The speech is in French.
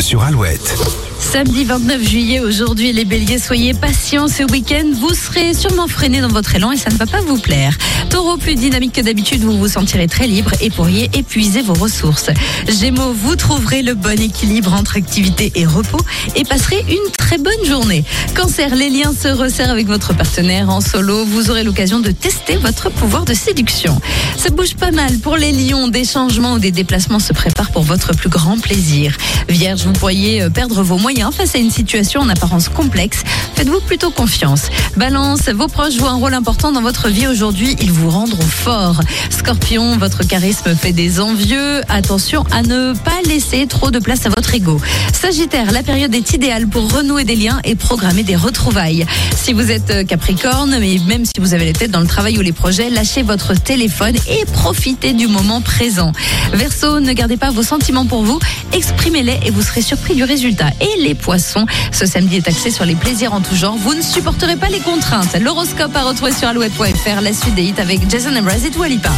sur Alouette. Samedi 29 juillet, aujourd'hui, les béliers, soyez patients. Ce week-end, vous serez sûrement freiné dans votre élan et ça ne va pas vous plaire. Taureau, plus dynamique que d'habitude, vous vous sentirez très libre et pourriez épuiser vos ressources. Gémeaux, vous trouverez le bon équilibre entre activité et repos et passerez une très bonne journée. Cancer, les liens se resserrent avec votre partenaire en solo. Vous aurez l'occasion de tester votre pouvoir de séduction. Ça bouge pas mal pour les lions. Des changements ou des déplacements se préparent pour votre plus grand plaisir. Vierge, vous pourriez euh, perdre vos moyens face à une situation en apparence complexe. Faites-vous plutôt confiance. Balance, vos proches jouent un rôle important dans votre vie aujourd'hui. Ils vous rendront fort. Scorpion, votre charisme fait des envieux. Attention à ne pas laisser trop de place à votre ego. Sagittaire, la période est idéale pour renouer des liens et programmer des retrouvailles. Si vous êtes euh, Capricorne, mais même si vous avez la tête dans le travail ou les projets, lâchez votre téléphone et profitez du moment présent. Verseau, ne gardez pas vos sentiments pour vous, exprimez-les et vous serez surpris du résultat. Et les poissons, ce samedi est axé sur les plaisirs en tout genre. Vous ne supporterez pas les contraintes. L'horoscope à retrouver sur alouette.fr. La suite des hits avec Jason Mraz et Dua Lipa.